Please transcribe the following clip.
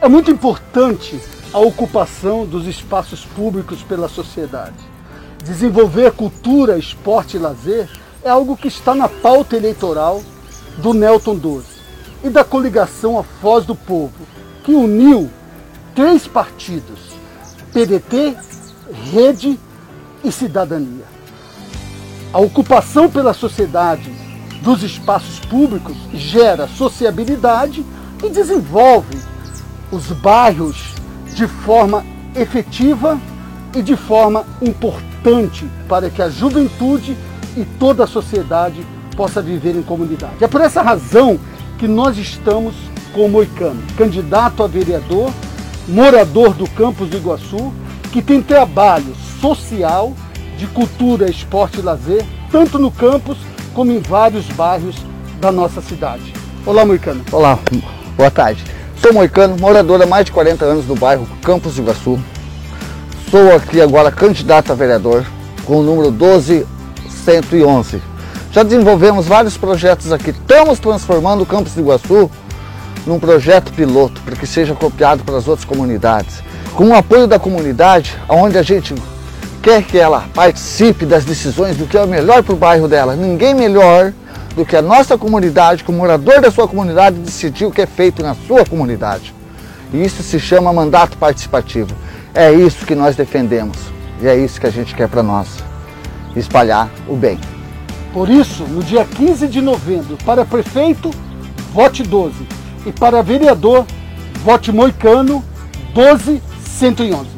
É muito importante a ocupação dos espaços públicos pela sociedade. Desenvolver cultura, esporte e lazer é algo que está na pauta eleitoral do Nelton 12 e da coligação A Foz do Povo, que uniu três partidos: PDT, Rede e Cidadania. A ocupação pela sociedade dos espaços públicos gera sociabilidade e desenvolve os bairros de forma efetiva e de forma importante para que a juventude e toda a sociedade possa viver em comunidade. É por essa razão que nós estamos com o Moicano, candidato a vereador, morador do campus do Iguaçu, que tem trabalho social, de cultura, esporte e lazer, tanto no campus como em vários bairros da nossa cidade. Olá, Moicano. Olá, boa tarde. Sou Moicano, morador há mais de 40 anos no bairro Campos do Iguaçu. Sou aqui agora candidato a vereador com o número 12111. Já desenvolvemos vários projetos aqui. Estamos transformando o Campos do Iguaçu num projeto piloto para que seja copiado para as outras comunidades. Com o apoio da comunidade, onde a gente quer que ela participe das decisões do que é o melhor para o bairro dela. Ninguém melhor do que a nossa comunidade, que o morador da sua comunidade decidir o que é feito na sua comunidade. E isso se chama mandato participativo. É isso que nós defendemos e é isso que a gente quer para nós, espalhar o bem. Por isso, no dia 15 de novembro, para prefeito, vote 12 e para vereador, vote Moicano 12111.